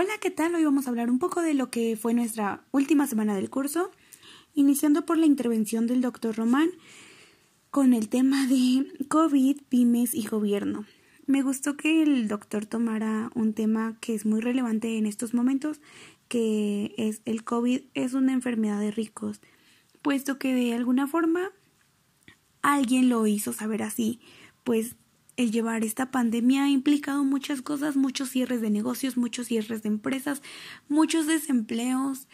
Hola, ¿qué tal? Hoy vamos a hablar un poco de lo que fue nuestra última semana del curso, iniciando por la intervención del doctor Román con el tema de COVID, pymes y gobierno. Me gustó que el doctor tomara un tema que es muy relevante en estos momentos, que es el COVID es una enfermedad de ricos, puesto que de alguna forma alguien lo hizo saber así, pues el llevar esta pandemia ha implicado muchas cosas, muchos cierres de negocios, muchos cierres de empresas, muchos desempleos,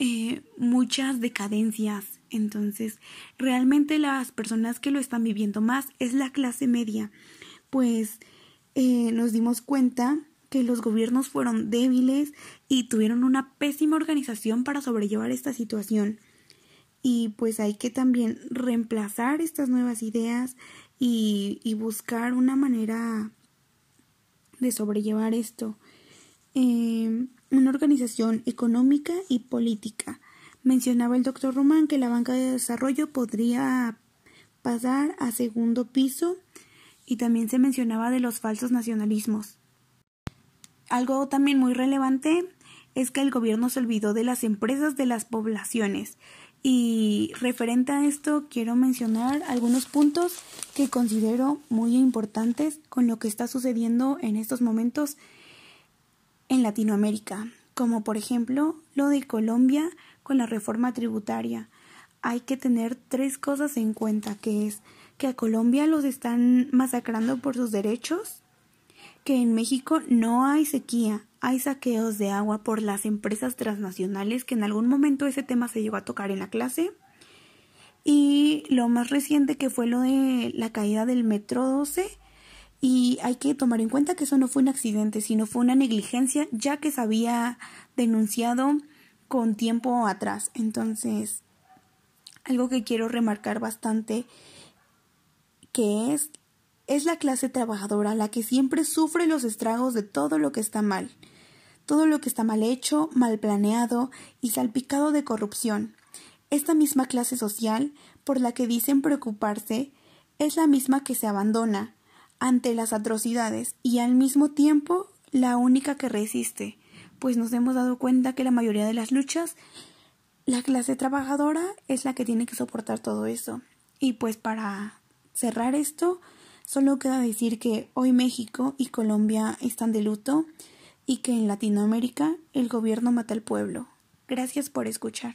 eh, muchas decadencias. Entonces, realmente las personas que lo están viviendo más es la clase media, pues eh, nos dimos cuenta que los gobiernos fueron débiles y tuvieron una pésima organización para sobrellevar esta situación. Y pues hay que también reemplazar estas nuevas ideas y, buscar una manera de sobrellevar esto. Em, una organización económica y política. Mencionaba el doctor Román que la banca de desarrollo podría pasar a segundo piso y también se mencionaba de los falsos nacionalismos. Algo también muy relevante es que el gobierno se olvidó de las empresas de las poblaciones y referente a esto quiero mencionar algunos puntos que considero muy importantes con lo que está sucediendo en estos momentos en Latinoamérica, como por ejemplo lo de Colombia con la reforma tributaria. Hay que tener tres cosas en cuenta, que es que a Colombia los están masacrando por sus derechos, que en México no hay sequía, hay saqueos de agua por las empresas transnacionales, que en algún momento ese tema se llegó a tocar en la clase. Y lo más reciente que fue lo de la caída del metro 12. Y hay que tomar en cuenta que eso no fue un accidente, sino fue una negligencia, ya que se había denunciado con tiempo atrás. Entonces, algo que quiero remarcar bastante, que es es la clase trabajadora la que siempre sufre los estragos de todo lo que está mal, todo lo que está mal hecho, mal planeado y salpicado de corrupción. Esta misma clase social, por la que dicen preocuparse, es la misma que se abandona ante las atrocidades y al mismo tiempo la única que resiste, pues nos hemos dado cuenta que la mayoría de las luchas, la clase trabajadora es la que tiene que soportar todo eso. Y pues para cerrar esto, Solo queda decir que hoy México y Colombia están de luto y que en Latinoamérica el gobierno mata al pueblo. Gracias por escuchar.